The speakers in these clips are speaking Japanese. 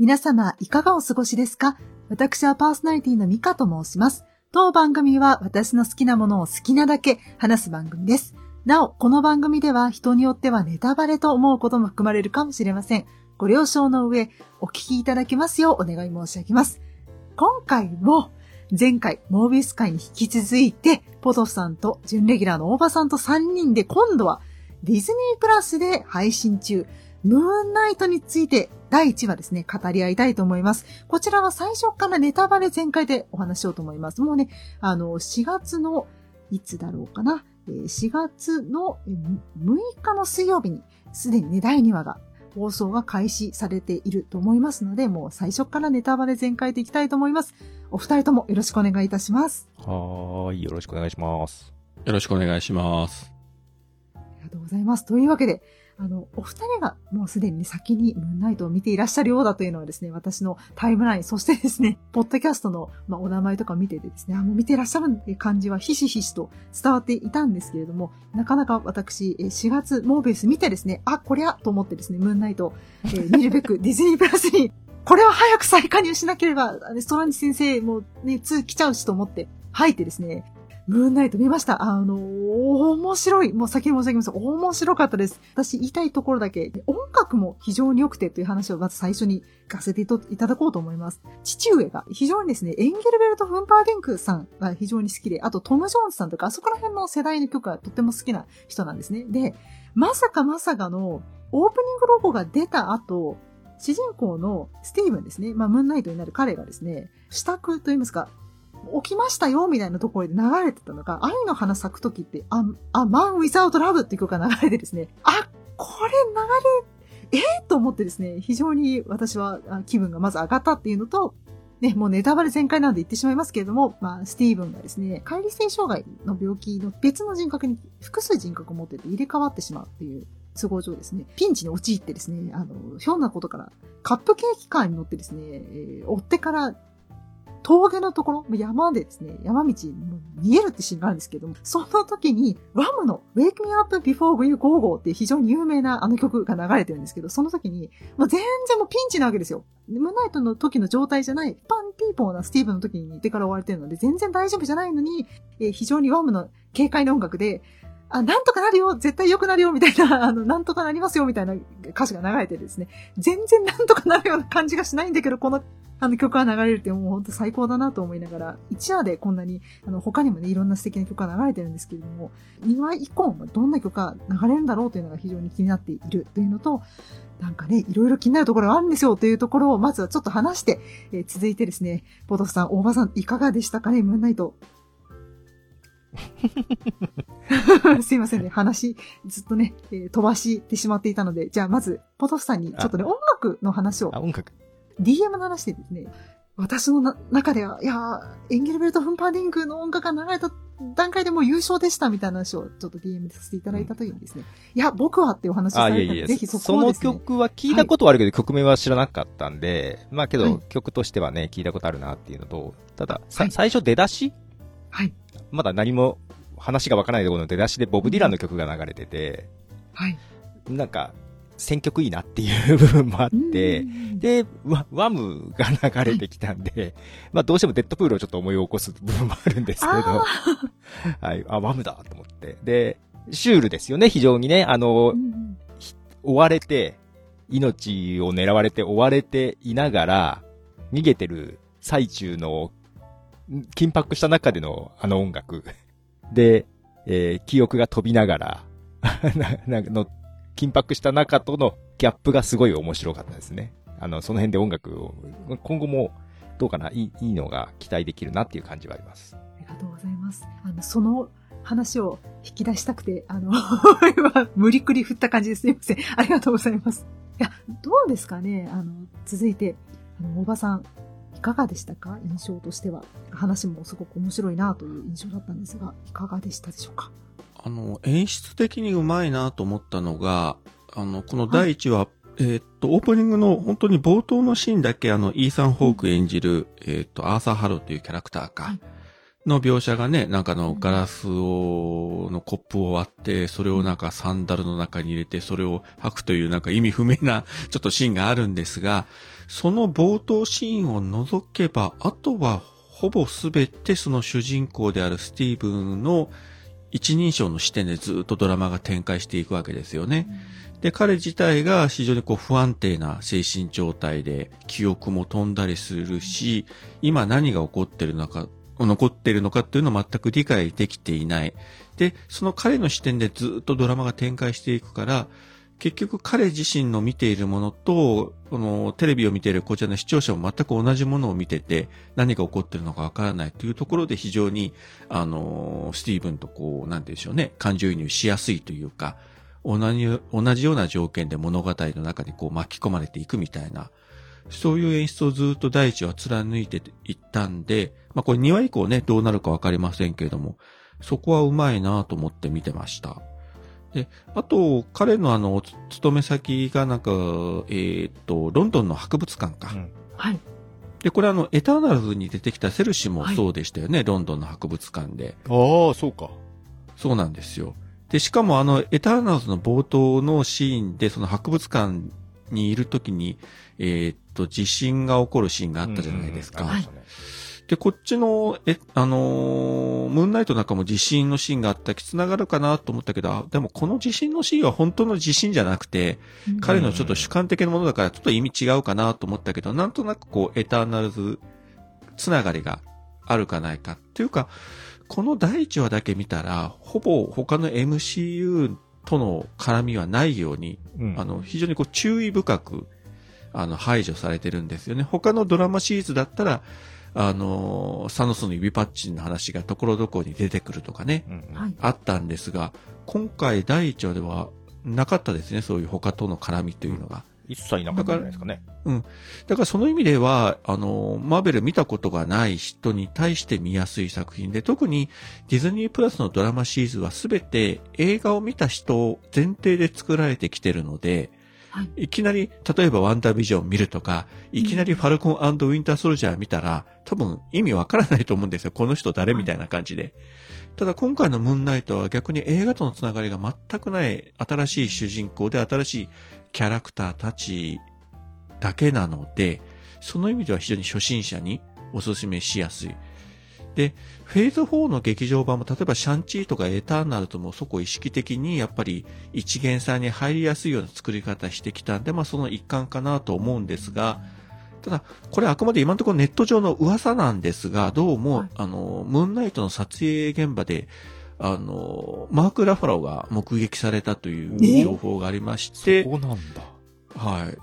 皆様、いかがお過ごしですか？私はパーソナリティのミカと申します。当番組は私の好きなものを好きなだけ話す番組です。なお、この番組では人によってはネタバレと思うことも含まれるかもしれません。ご了承の上、お聞きいただけますようお願い申し上げます。今回も、前回、モービス会に引き続いて、ポトフさんと準レギュラーの大場さんと3人で今度はディズニープラスで配信中、ムーンナイトについて第1話ですね、語り合いたいと思います。こちらは最初からネタバレ全開でお話しようと思います。もうね、あの、4月の、いつだろうかな、4月の6日の水曜日に、すでにね、第2話が放送が開始されていると思いますので、もう最初からネタバレ全開でいきたいと思います。お二人ともよろしくお願いいたします。はーい、よろしくお願いします。よろしくお願いします。ありがとうございます。というわけで、あの、お二人がもうすでに先にムーンナイトを見ていらっしゃるようだというのはですね、私のタイムライン、そしてですね、ポッドキャストの、まあ、お名前とか見ててですね、あ、もう見ていらっしゃるって感じはひしひしと伝わっていたんですけれども、なかなか私、え4月モーベース見てですね、あ、こりゃと思ってですね、ムーンナイト、えー見るべく ディズニープラスに、これは早く再加入しなければ、ストランジ先生もね、2来ちゃうしと思って、入ってですね、ムーンナイト見ました。あの面白い。もう先に申し上げます。面白かったです。私言いたいところだけ、音楽も非常に良くてという話をまず最初に聞かせていただこうと思います。父上が非常にですね、エンゲルベルト・フンパーデンクさんが非常に好きで、あとトム・ジョーンズさんとか、あそこら辺の世代の曲がとっても好きな人なんですね。で、まさかまさかのオープニングロゴが出た後、主人公のスティーブンですね。まあ、ムーンナイトになる彼がですね、支度と言いますか、起きましたよみたいなところで流れてたのが、愛の花咲く時って、あ、あ、Man Without Love っていう曲が流れてですね、あ、これ流れ、えー、と思ってですね、非常に私は気分がまず上がったっていうのと、ね、もうネタバレ全開なんで言ってしまいますけれども、まあ、スティーブンがですね、乖離性障害の病気の別の人格に複数人格を持ってて入れ替わってしまうっていう都合上ですね、ピンチに陥ってですね、あの、ひょんなことからカップケーキカーに乗ってですね、えー追ってから峠のところ、山でですね、山道見えるってシーンがあるんですけども、その時に、ワムの Wake Me Up Before You Go Go って非常に有名なあの曲が流れてるんですけど、その時に、もう全然もうピンチなわけですよ。ムナイトの時の状態じゃない、パンピーポーなスティーブの時にいてから追われてるので、全然大丈夫じゃないのに、えー非常にワムの軽快な音楽で、あ、なんとかなるよ絶対良くなるよみたいな、あの、なんとかなりますよみたいな歌詞が流れてですね、全然なんとかなるような感じがしないんだけど、このあの曲が流れるってもう本当最高だなと思いながら、1話でこんなに、あの、他にもね、いろんな素敵な曲が流れてるんですけれども、2話以降もどんな曲が流れるんだろうというのが非常に気になっているというのと、なんかね、いろいろ気になるところがあるんですよというところを、まずはちょっと話して、えー続いてですね、ポトフさん、大場さん、いかがでしたかね、ムーンナイト。すいませんね、話、ずっとね、えー飛ばしてしまっていたので、じゃあまず、ポトフさんにちょっとね、音楽の話を。あ、音楽。DM の話でですね、私のな中では、いやー、エンゲルベルト・フンパーディングの音楽が流れた段階でもう優勝でしたみたいな話をちょっと DM でさせていただいたときにですね、いや、僕はっていうお話をあ、された。ので、いやいやぜひそこをですね、曲は聞いたことはあるけど、曲名は知らなかったんで、まあけど、はい。曲としてはね、聞いたことあるなっていうのと、ただ、さはい。最初出だしはい、まだ何も話がわからないところの出だしでボブ・ディランの曲が流れてて、はい。なんか、選曲いいなっていう部分もあって、うん、で、ワワムが流れてきたんで、まあどうしてもデッドプールをちょっと思い起こす部分もあるんですけど、あ はい、あ、ワムだと思って。で、シュールですよね、非常にね。あのー、うん追われて、命を狙われて追われていながら、逃げてる最中の、ん緊迫した中でのあの音楽。で、えー記憶が飛びながら、な、なの、緊迫した中とのギャップがすごい面白かったですね。あの、その辺で音楽を、今後も、どうかな、いい、いいのが期待できるなっていう感じはあります。ありがとうございます。あの、その話を引き出したくて、あの、今、無理くり振った感じです。すいません。ありがとうございます。いや、どうですかねあの、続いて、あの、おーばさん、いかがでしたか？印象としては。話もすごく面白いなという印象だったんですが、いかがでしたでしょうか？あの、演出的にうまいなと思ったのが、あの、この第一話、えーっと、オープニングの本当に冒頭のシーンだけ、あの、イーサン・ホーク演じる、えーっと、アーサー・ハローというキャラクターか、はいの描写がね、なんかあの、ガラスを、のコップを割って、それをなんかサンダルの中に入れて、それを履くというなんか意味不明な、ちょっとシーンがあるんですが、その冒頭シーンを除けば、あとはほぼすべてその主人公であるスティーブンの一人称の視点でずっとドラマが展開していくわけですよね。で、彼自体が非常にこう不安定な精神状態で記憶も飛んだりするし、今何が起こってるのか、残ってるのかっていうのを全く理解できていない。で、その彼の視点でずっとドラマが展開していくから、結局彼自身の見ているものと、このテレビを見ているこちらの視聴者も全く同じものを見てて、何が起こっているのかわからないというところで非常に、あの、スティーブンとこう、なんて言うんでしょうね、感情移入しやすいというか、同じ、同じような条件で物語の中にこう巻き込まれていくみたいな、そういう演出をずっと第一は貫いていったんで、まあこれ2話以降ね、どうなるかわかりませんけれども、そこはうまいなと思って見てました。で、あと、彼のあの、勤め先がなんか、えー、っと、ロンドンの博物館か。うん、はい。で、これあの、エターナルズに出てきたセルシもそうでしたよね、はい、ロンドンの博物館で。ああ、そうか。そうなんですよ。で、しかもあの、エターナルズの冒頭のシーンで、その博物館にいるときに、えー、っと、地震が起こるシーンがあったじゃないですか。うんうん、で、こっちの、え、あのー、ムーンナイトなんかも地震のシーンがあった。き繋がるかなと思ったけど、でもこの地震のシーンは本当の地震じゃなくて、うん、彼のちょっと主観的なものだからちょっと意味違うかなと思ったけど、なんとなくこう、エターナルズつながりがあるかないか。っていうか、この第1話だけ見たら、ほぼ他の MCU との絡みはないように、うん、あの、非常にこう注意深く、あの、排除されてるんですよね。他のドラマシリーズだったら、あの、サノスの指パッチンの話がところどころに出てくるとかね、うんあったんですが、今回第1話ではなかったですね、そういう他との絡みというのが。一切なかったじゃないですかね。うん。だからその意味では、あの、マーベル見たことがない人に対して見やすい作品で、特にディズニープラスのドラマシリーズはすべて映画を見た人前提で作られてきてるので、はい、いきなり、例えばワンダービジョン見るとか、いきなりファルコンウィンターソルジャー見たら、多分意味わからないと思うんですよ。この人誰みたいな感じで。ただ今回のムーンナイトは逆に映画とのつながりが全くない新しい主人公で新しいキャラクターたちだけなので、その意味では非常に初心者にお勧めしやすい。で、フェーズ4の劇場版も、例えばシャンチーとかエターナルともそこ意識的にやっぱり一元さんに入りやすいような作り方してきたんで、まあその一環かなと思うんですが、ただ、これあくまで今のところネット上の噂なんですが、どうも、はい、あの、ムーンナイトの撮影現場で、あの、マーク・ラファローが目撃されたという情報がありまして、そうなんだ。はい。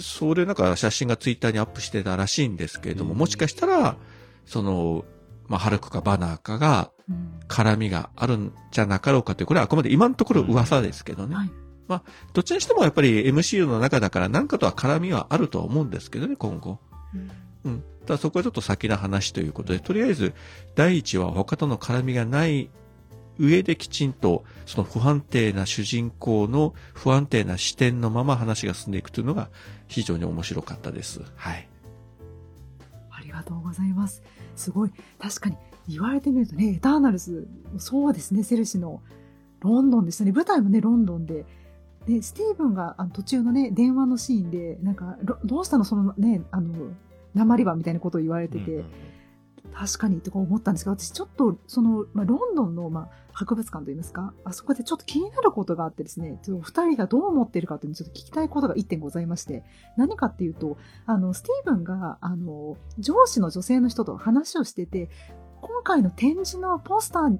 それなんか写真がツイッターにアップしてたらしいんですけれども、もしかしたら、その、まあ、ハルクかバナーかが、絡みがあるんじゃなかろうかという、これはあくまで今のところ噂ですけどね。はい、まあ、どっちにしてもやっぱり MCU の中だから何かとは絡みはあるとは思うんですけどね、今後。うん。うん。ただそこはちょっと先な話ということで、とりあえず、第一は他との絡みがない上できちんと、その不安定な主人公の不安定な視点のまま話が進んでいくというのが非常に面白かったです。はい。ありがとうございます。すごい、確かに言われてみるとね、エターナルズ、そうですね、セルシのロンドンでしたね。舞台もね、ロンドンで。で、スティーブンがあの途中のね、電話のシーンで、なんか、どうしたの？そのね、あの、鉛場みたいなことを言われてて、うんうん確かにとか思ったんですけど、私ちょっと、その、まあ、ロンドンの、まあ、博物館といいますか、あそこでちょっと気になることがあってですね、ちょっと二人がどう思っているかというのをちょっと聞きたいことが一点ございまして、何かっていうと、あの、スティーブンが、あの、上司の女性の人と話をしてて、今回の展示のポスターに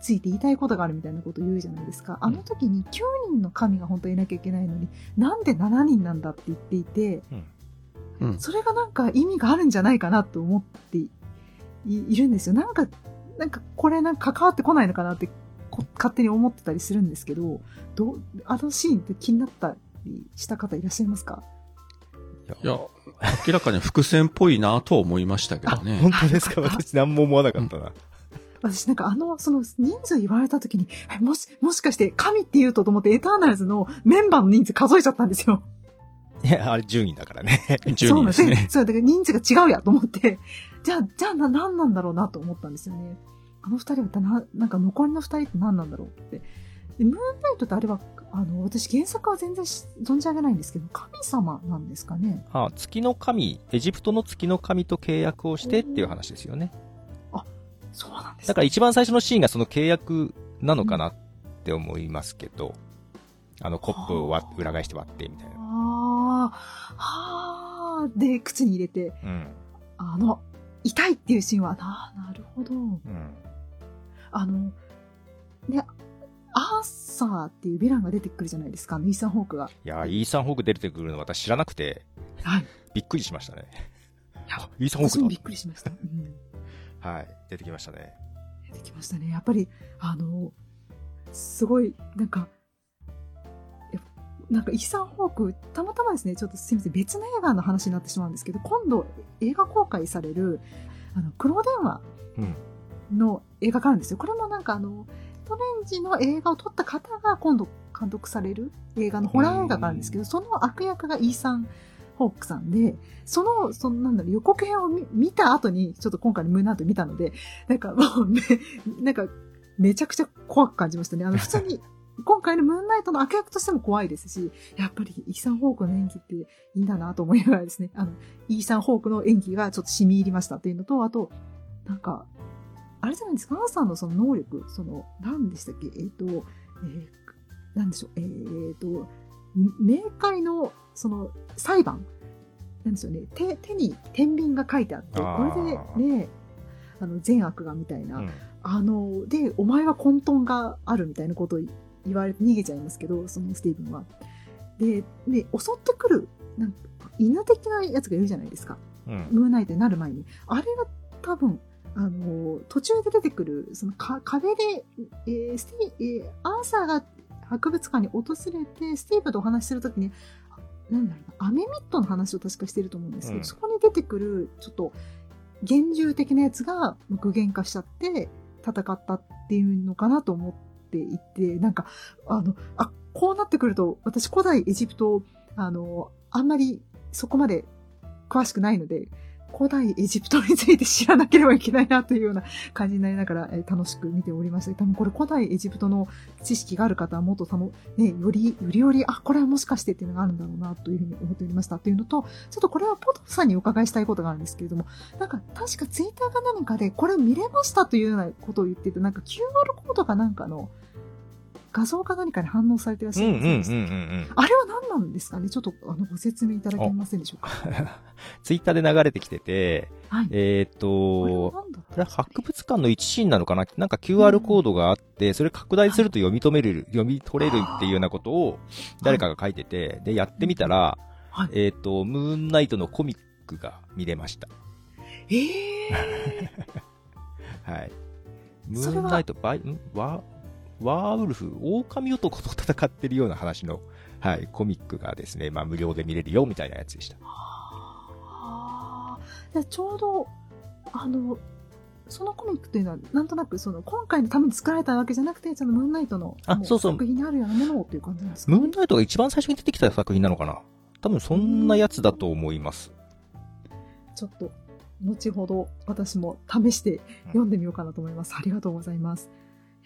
ついて言いたいことがあるみたいなことを言うじゃないですか。あの時に9人の神が本当にいなきゃいけないのに、なんで7人なんだって言っていて、うん、それがなんか意味があるんじゃないかなと思っているんですよ。なんか、なんかこれなんか関わってこないのかなって勝手に思ってたりするんですけど、どう、あのシーンって気になったりした方いらっしゃいますか？いや、明らかに伏線っぽいなとは思いましたけどね。本当ですか？私何も思わなかったな。私なんかあの、その人数言われた時に、もし、もしかして神って言うとと思ってエターナルズのメンバーの人数数えちゃったんですよ。いや、あれ10人だからね。10人ですね。そう、だから人数が違うやと思って、じゃあ、じゃあな、何なんだろうなと思ったんですよね。あの二人はな、なんか残りの二人って何なんだろうって。でムーンナイトってあれは、あの、私原作は全然し存じ上げないんですけど、神様なんですかねあ、月の神、エジプトの月の神と契約をしてっていう話ですよね。そうなんですだから一番最初のシーンがその契約なのかなって思いますけど、あのコップを割裏返して割ってみたいな。ああ、はあ、で、靴に入れて、うん。あの、痛いっていうシーンは、な、なるほど。うん。あの、ね、アーサーっていうヴィランが出てくるじゃないですか、イーサン・ホークが。いやー、イーサン・ホーク出てくるの私知らなくて、はい。びっくりしましたね。いやあイーサン・ホーク私もびっくりしました。うんだ。はい。出てきましたね。出てきましたね。やっぱり、あの、すごい、なんか、やなんか、イーサン・ホーク、たまたまですね、ちょっとすみません、別の映画の話になってしまうんですけど、今度、映画公開される、あの、黒電話うん。の映画があるんですよ。これもなんかあの、トレンジの映画を撮った方が今度監督される映画のホラー映画があるんですけど、その悪役がイーサン・ホークさんで、その、そのなんだろう、予告編を見見た後に、ちょっと今回のムーンナイト見たので、なんかもうめ、なんか、めちゃくちゃ怖く感じましたね。あの、普通に、今回のムーンナイトの悪役としても怖いですし、やっぱりイーサン・ホークの演技っていいんだなと思いながらですね、あの、イーサン・ホークの演技がちょっと染み入りましたっていうのと、あと、なんか、あれじゃないですか、アーサーのその能力、その、何でしたっけ、えっ、と、えー、なんでしょう、えっ、と、冥界の、その、裁判、なんですよね、手、手に天秤が書いてあって、こあれーでね、あの、善悪がみたいな、うん。あの、で、お前は混沌があるみたいなことを言われて逃げちゃいますけど、そのスティーブンは。で、で、襲ってくる、なんか、犬的なやつがいるじゃないですか。うん。ムーンナイトになる前に。あれが多分、あの、途中で出てくる、そのか壁で、えースティえーアーサーが博物館に訪れて、スティーブとお話しするときに、あなんだろうな、アメミットの話を確かしてると思うんですけど、うんそこに出てくる、ちょっと、厳重的なやつが具現化しちゃって、戦ったっていうのかなと思っていて、なんか、あの、あ、こうなってくると、私古代エジプト、あの、あんまりそこまで詳しくないので、古代エジプトについて知らなければいけないなというような感じになりながら、えー楽しく見ておりました。多分これ古代エジプトの知識がある方はもっとたの、ね、より、よりより、あ、これはもしかしてっていうのがあるんだろうなというふうに思っておりましたというのと、ちょっとこれはポトフさんにお伺いしたいことがあるんですけれども、なんか確かツイッターか何かでこれ見れましたというようなことを言ってて、なんか QR コードかなんかの画像か何かに反応されてらっしうんゃるんですうんうんうん。うん。あれは何なんですかね？ちょっとあのご説明いただけませんでしょうか？ツイッターで流れてきてて、はい。えっ、と、これは博物館の一シーンなのかな？なんか QR コードがあって、それ拡大すると読み止める、読み取れるっていうようなことを誰かが書いてて、で、やってみたら、はい。えっ、と、ムーンナイトのコミックが見れました。ええ はい。ムーンナイト、バイ、ん？ワワーウルフ、狼男と戦ってるような話の、はい、コミックがですね、まあ無料で見れるよみたいなやつでした。あーでちょうど、あの、そのコミックというのは、なんとなく、その、今回のために作られたわけじゃなくて、その、ムーンナイトの、もあそうそう作品にあるようなものをっていう感じなんですか、ムーンナイトが一番最初に出てきた作品なのかな？多分そんなやつだと思います。ちょっと、後ほど、私も試して読んでみようかなと思います。ありがとうございます。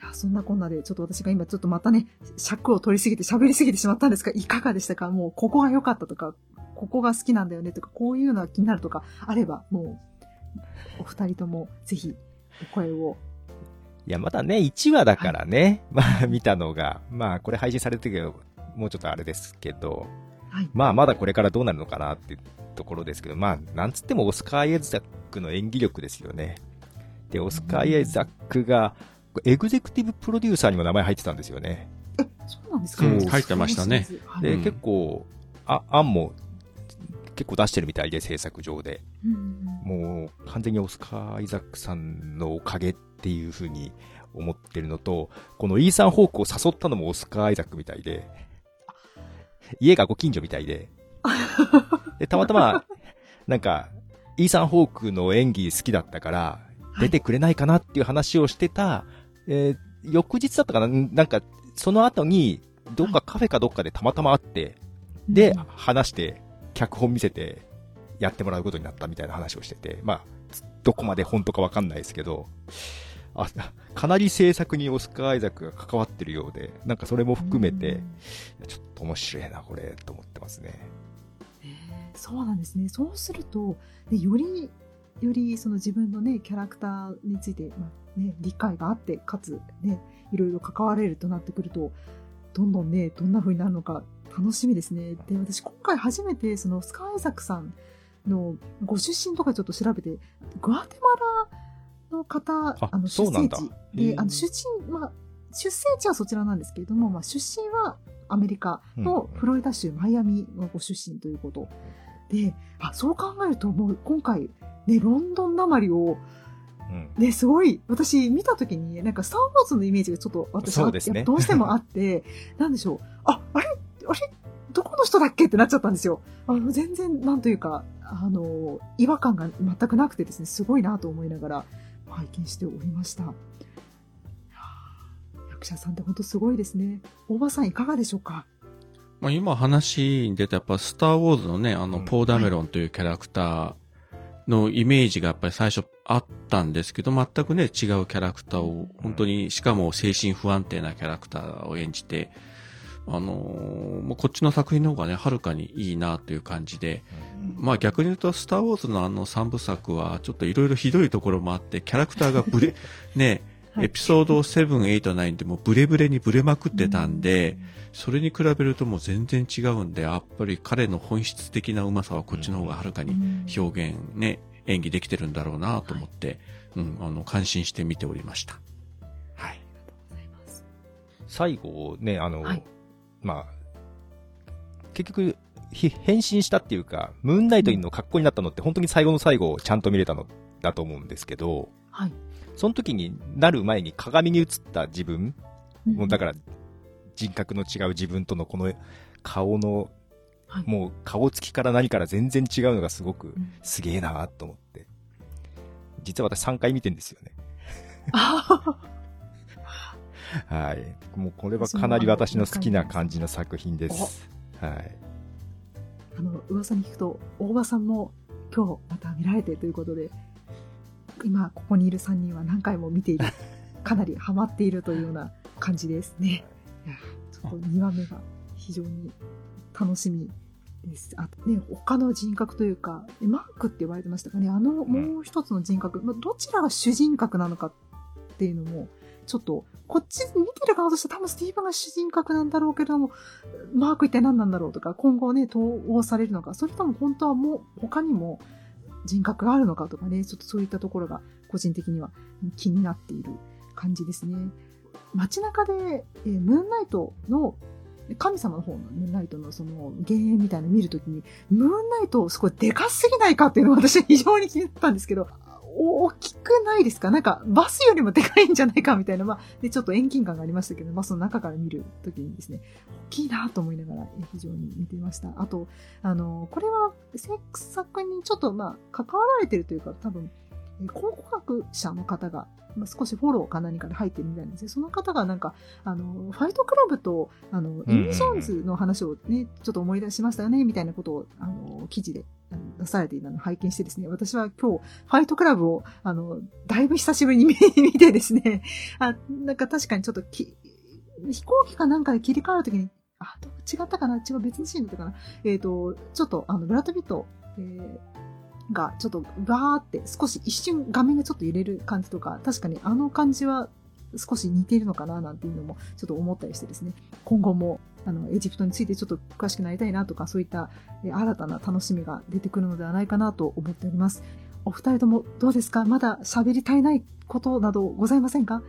いや、そんなこんなで、ちょっと私が今ちょっとまたね、尺を取りすぎて喋りすぎてしまったんですが、いかがでしたか？もう、ここが良かったとか、ここが好きなんだよねとか、こういうのが気になるとか、あれば、もう、お二人とも、ぜひ、お声を。いや、まだね、1話だからね、まあ見たのが、まあこれ配信されてるけど、もうちょっとあれですけど、はい。まあまだこれからどうなるのかなっていうところですけど、まあなんつってもオスカー・アイエザックの演技力ですよね。で、オスカー・アイエザックが、エグゼクティブプロデューサーにも名前入ってたんですよね。え、そうなんですか入ってましたね。はいで、うん結構、あ、案も結構出してるみたいで、制作上で。うんもう完全にオスカー・アイザックさんのおかげっていう風に思ってるのと、このイーサン・ホークを誘ったのもオスカー・アイザックみたいで、家がご近所みたいで、で、たまたま、なんか、イーサン・ホークの演技好きだったから、出てくれないかなっていう話をしてた、えー翌日だったかな？なんか、その後に、どっかカフェかどっかでたまたま会って、で、話して、脚本見せて、やってもらうことになったみたいな話をしてて、まあ、どこまで本当かわかんないですけど、あ、かなり制作にオスカー・アイザックが関わってるようで、なんかそれも含めて、ちょっと面白いな、これ、と思ってますね。そうなんですね。そうすると、でより、よりその自分のね、キャラクターについて、まあね、理解があって、かつね、いろいろ関われるとなってくると、どんどんね、どんな風になるのか楽しみですね。で、私今回初めてそのスカイザクさんのご出身とかちょっと調べて、グアテマラの方、あの出生地で、あの出身、まあ、出生地はそちらなんですけれども、まあ、出身はアメリカのフロリダ州マイアミのご出身ということ。で、あ、そう考えるともう今回、ね、ロンドンなまりを、ね、すごい、私見たときに、なんかスター・ウォーズのイメージがちょっと私は、ね、どうしてもあって、なんでしょう。あ、あれ？あれ？どこの人だっけ？ってなっちゃったんですよ。あの、全然、なんというか、あの、違和感が全くなくてですね、すごいなと思いながら拝見しておりました。役者さんって本当すごいですね。大場さんいかがでしょうか？まあ、今話に出たやっぱスターウォーズのね、あの、ポーダメロンというキャラクターのイメージがやっぱり最初あったんですけど、全くね、違うキャラクターを、本当に、しかも精神不安定なキャラクターを演じて、あのー、もうこっちの作品の方がね、はるかにいいなという感じで、まあ逆に言うと、スターウォーズのあの三部作は、ちょっといろいろひどいところもあって、キャラクターがブレ、ね、エピソード7、8、9でもブレブレにブレまくってたんで、それに比べるともう全然違うんで、やっぱり彼の本質的なうまさはこっちの方がはるかに表現ね、演技できてるんだろうなと思って、うん、あの、感心して見ておりました。はい。最後ね、あの、はい、まあ、結局、変身したっていうか、ムーンナイトの格好になったのって本当に最後の最後ちゃんと見れたのだと思うんですけど、はい。その時になる前に鏡に映った自分、うん、もうだから人格の違う自分とのこの顔の、はい、もう顔つきから何から全然違うのがすごくすげえなと思って。実は私3回見てんですよね。はい。もうこれはかなり私の好きな感じの作品です。はい。あの、噂に聞くと、大場さんも今日また見られてということで、今ここにいる3人は何回も見ている。かなりハマっているというような感じですね。ちょっと2話目が非常に楽しみです。あとね、他の人格というか、マークって言われてましたかね、あのもう一つの人格、まあ、どちらが主人格なのかっていうのも、ちょっと、こっち見てる側として多分スティーブンが主人格なんだろうけども、マーク一体何なんだろうとか、今後ね、統合されるのか、それとも本当はもう他にも人格があるのかとかね、ちょっとそういったところが個人的には気になっている感じですね。街中で、えー、ムーンナイトの神様の方のムーンナイトのその幻影みたいなの見るときに、ムーンナイトすごいでかすぎないかっていうのが私は非常に気になったんですけど、大きくないですか？なんか、バスよりもでかいんじゃないかみたいな、まあ、で、ちょっと遠近感がありましたけど、バスの中から見るときにですね、大きいなと思いながら、非常に見ていました。あと、あの、これは、制作にちょっと、まあ、関わられてるというか、多分、考古学者の方が、まあ、少しフォローか何かで入ってるみたいなんですね。その方がなんか、あの、ファイトクラブと、あの、イミジョーンズの話をね、ちょっと思い出しましたよね、みたいなことを、あの、記事で出されていたのを拝見してですね、私は今日、ファイトクラブを、あの、だいぶ久しぶりに 見てですね、あ、なんか確かにちょっとき、飛行機かなんかで切り替わるときに、あ、違ったかな？違う別のシーンだったかな？えっ、ー、と、ちょっと、あの、ブラッド・ピット、えー、が、ちょっと、バーって少し一瞬画面がちょっと揺れる感じとか、確かにあの感じは少し似ているのかななんていうのもちょっと思ったりしてですね、今後もあのエジプトについてちょっと詳しくなりたいなとか、そういった新たな楽しみが出てくるのではないかなと思っております。お二人ともどうですか？まだ喋り足りないことなどございませんか？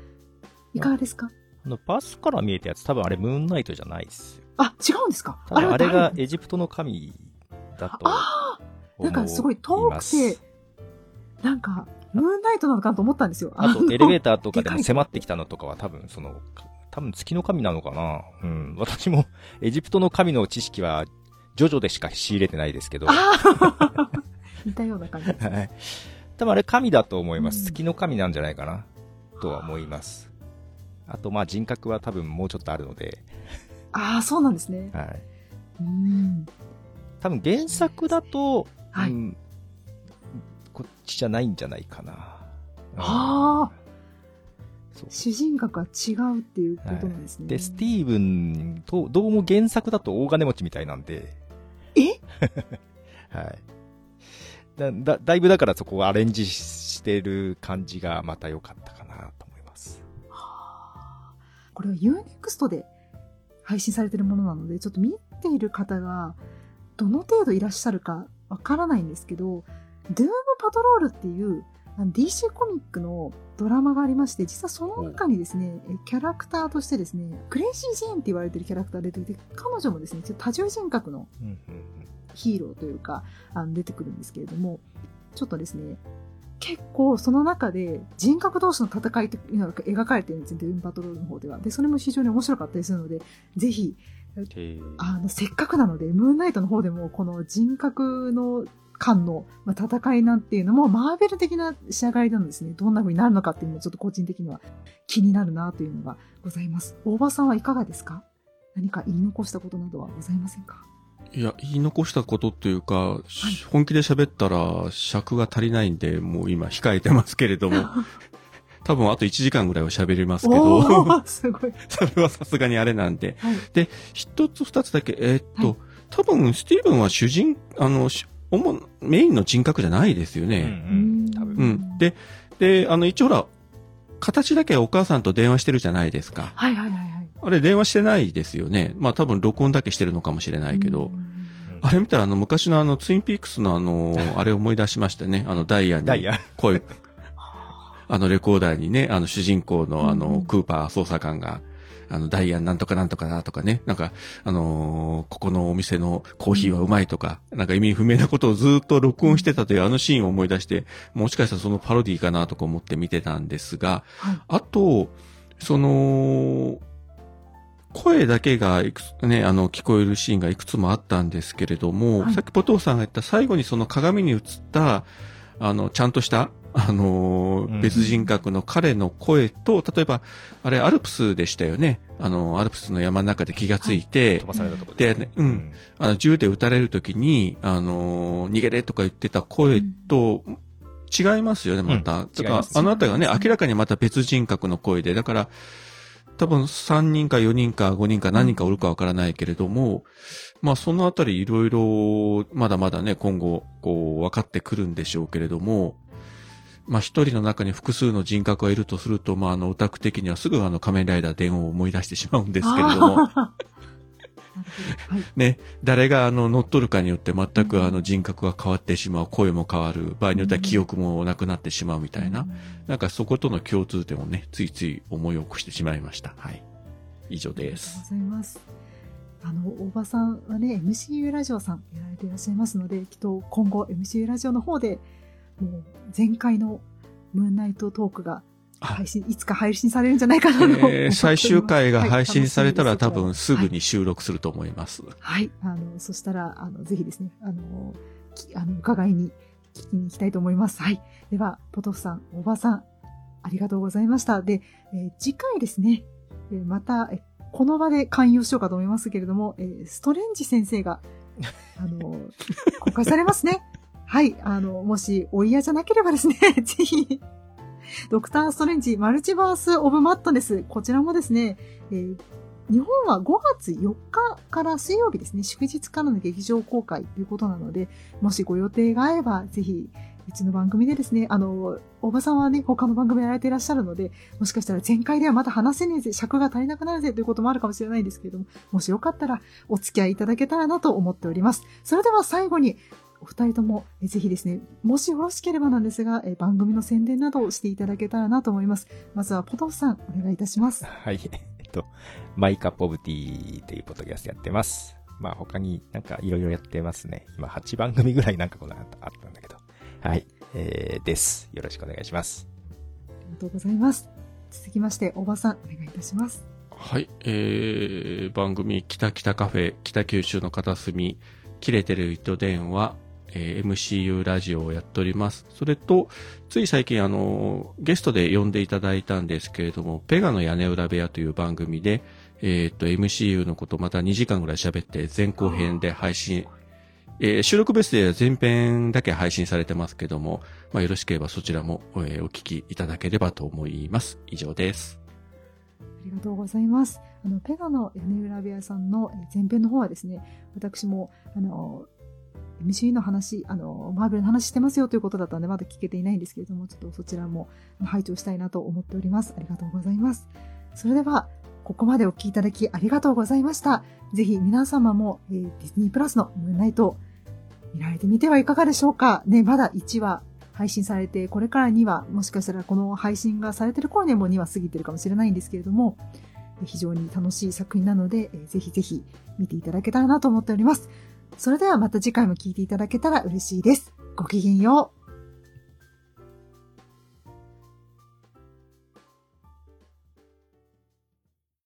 いかがですか？あの、バスから見えたやつ、多分あれムーンナイトじゃないっすよ。あ、違うんですか？あれがエジプトの神だと。ああなんかすごい遠くて、なんか、ムーンナイトなのかと思ったんですよ。あと、エレベーターとかでも迫ってきたのとかは多分、その、多分月の神なのかなうん。私も、エジプトの神の知識は、ジョジョでしか仕入れてないですけど。似たような感じ。はい。多分あれ神だと思います。うん、月の神なんじゃないかな。とは思います。あと、まあ人格は多分もうちょっとあるので。ああ、そうなんですね。はい。うん。多分原作だと、はい、うん、ちじゃないんじゃないかな。ああ。そう主人格は違うっていうことなんですね。で、スティーブンと、どうも原作だと大金持ちみたいなんで、え？はい。だ、だ、だいぶだからそこをアレンジしてる感じがまた良かったかなと思います。これは Unext で配信されてるものなので、ちょっと見ている方がどの程度いらっしゃるかわからないんですけど、ドゥームパトロールっていう DC コミックのドラマがありまして、実はその中にですね、えキャラクターとしてですね、クレイジー・ジーンって言われてるキャラクターが出てきて、彼女もですね、ちょっと多重人格のヒーローというか、あの出てくるんですけれども、ちょっとですね、結構その中で人格同士の戦いというのが描かれてるんですよ、ドゥームパトロールの方では。で、それも非常に面白かったりするので、ぜひ、あの、せっかくなので、ムーンナイトの方でも、この人格の間の、まあ、戦いなんていうのも、マーベル的な仕上がりなんですね。どんな風になるのかっていうのも、ちょっと個人的には気になるなというのがございます。大場さんはいかがですか？何か言い残したことなどはございませんか？いや、言い残したことっていうか、本気で喋ったら尺が足りないんで、もう今控えてますけれども、多分あと1時間ぐらいは喋れますけど、すごい。それはさすがにあれなんで。はい。で、一つ二つだけ、えーっと、はい多分スティーブンは主人、あの、し主、メインの人格じゃないですようんうね。ん。多分。うん。で、で、あの、一応ほら、形だけお母さんと電話してるじゃないですか。はいはいはいはい。あれ電話してないですよね。まあ多分録音だけしてるのかもしれないけど。うんあれ見たらあの昔のあのツインピークスのあの、あれ思い出しましたね。あのダイヤに。ダイヤ。声、あのレコーダーにね、あの主人公のあのクーパー捜査官が、あのダイヤなんとかなんとかだとかね、なんか、あのーここのお店のコーヒーはうまいとか、なんか意味不明なことをずっと録音してたというあのシーンを思い出して、もしかしたらそのパロディーかなとか思って見てたんですが、はい。あと、その、声だけがいくつ、ね、あの、聞こえるシーンがいくつもあったんですけれども、はい。さっきポトフさんが言った最後にその鏡に映った、あの、ちゃんとした、あのーうん。別人格の彼の声と、例えば、あれ、アルプスでしたよね。あの、アルプスの山の中で気がついて、飛ばされたとこで。ねうん。あの、銃で撃たれるときに、あのー逃げれとか言ってた声と、違いますよね、また。うんだからあのあたりはね、違いますね明らかにまた別人格の声で、だから、多分3人か4人か5人か何人かおるかわからないけれども、まあそのあたりいろいろ、まだまだね、今後、こう、分かってくるんでしょうけれども、まあ一人の中に複数の人格がいるとすると、まああの、オタク的にはすぐあの仮面ライダー電話を思い出してしまうんですけれども。ね、誰があの乗っ取るかによって全くあの人格が変わってしまう、声も変わる、場合によっては記憶もなくなってしまうみたいな、うんなんかそことの共通点をね、ついつい思い起こしてしまいました。はい。以上です。ありがとうございます。あの、大場さんはね、MCU ラジオさんやられていらっしゃいますので、きっと今後 MCU ラジオの方で、もう前回のムーンナイトトークがあ配信、いつか配信されるんじゃないかなと。えー最終回がはい配信されたら楽しみです多分すぐに収録すると思います。はい。あの、そしたら、あの、ぜひですね、あの、きあの、伺いに聞きに行きたいと思います。はい。では、ポトフさん、おばさん、ありがとうございました。で、えー次回ですね、えーまた、えこの場で勧誘しようかと思いますけれども、えーストレンジ先生が、あの、公開されますね。はい。あの、もしお嫌じゃなければですね、ぜひ、ドクターストレンジマルチバースオブマットネス、こちらもですね、えー日本は5月4日から水曜日ですね、祝日からの劇場公開ということなので、もしご予定が合えば、ぜひ、うちの番組でですね、あの、おばさんはね、他の番組やられていらっしゃるので、もしかしたら前回ではまだ話せねえぜ、尺が足りなくなるぜということもあるかもしれないんですけれども、もしよかったらお付き合いいただけたらなと思っております。それでは最後に、お二人とも、えぜひですね、もしよろしければなんですが、え番組の宣伝などをしていただけたらなと思います。まずは、ポトフさん、お願いいたします。はい。えっと、マイカップオブティーというポッドキャストやってます。まあ他になんかいろいろやってますね。今8番組ぐらいなんかこのあったんだけど。はい。えー、です。よろしくお願いします。ありがとうございます。続きまして、おばさん、お願いいたします。はい。えー、番組、北北カフェ、北九州の片隅、切れてる糸電話、えー MCU ラジオをやっております。それと、つい最近あの、ゲストで呼んでいただいたんですけれども、ペガの屋根裏部屋という番組で、えーっと、MCU のことまた2時間ぐらい喋って前後編で配信えー収録ベースで前編だけ配信されてますけども、まあ、よろしければそちらも、えーお聞きいただければと思います。以上です。ありがとうございます。あの、ペガの屋根裏部屋さんの前編の方はですね、私も、あの、MCU の話、あの、マーベルの話してますよということだったので、まだ聞けていないんですけれども、ちょっとそちらも拝聴したいなと思っております。ありがとうございます。それでは、ここまでお聞きいただきありがとうございました。ぜひ皆様も、えーディズニープラスのムーンナイト見られてみてはいかがでしょうかね、まだ1話配信されて、これから2話、もしかしたらこの配信がされてる頃にはもう2話過ぎてるかもしれないんですけれども、非常に楽しい作品なので、えぜひぜひ見ていただけたらなと思っております。それではまた次回も聴いていただけたら嬉しいです。ごきげんよう。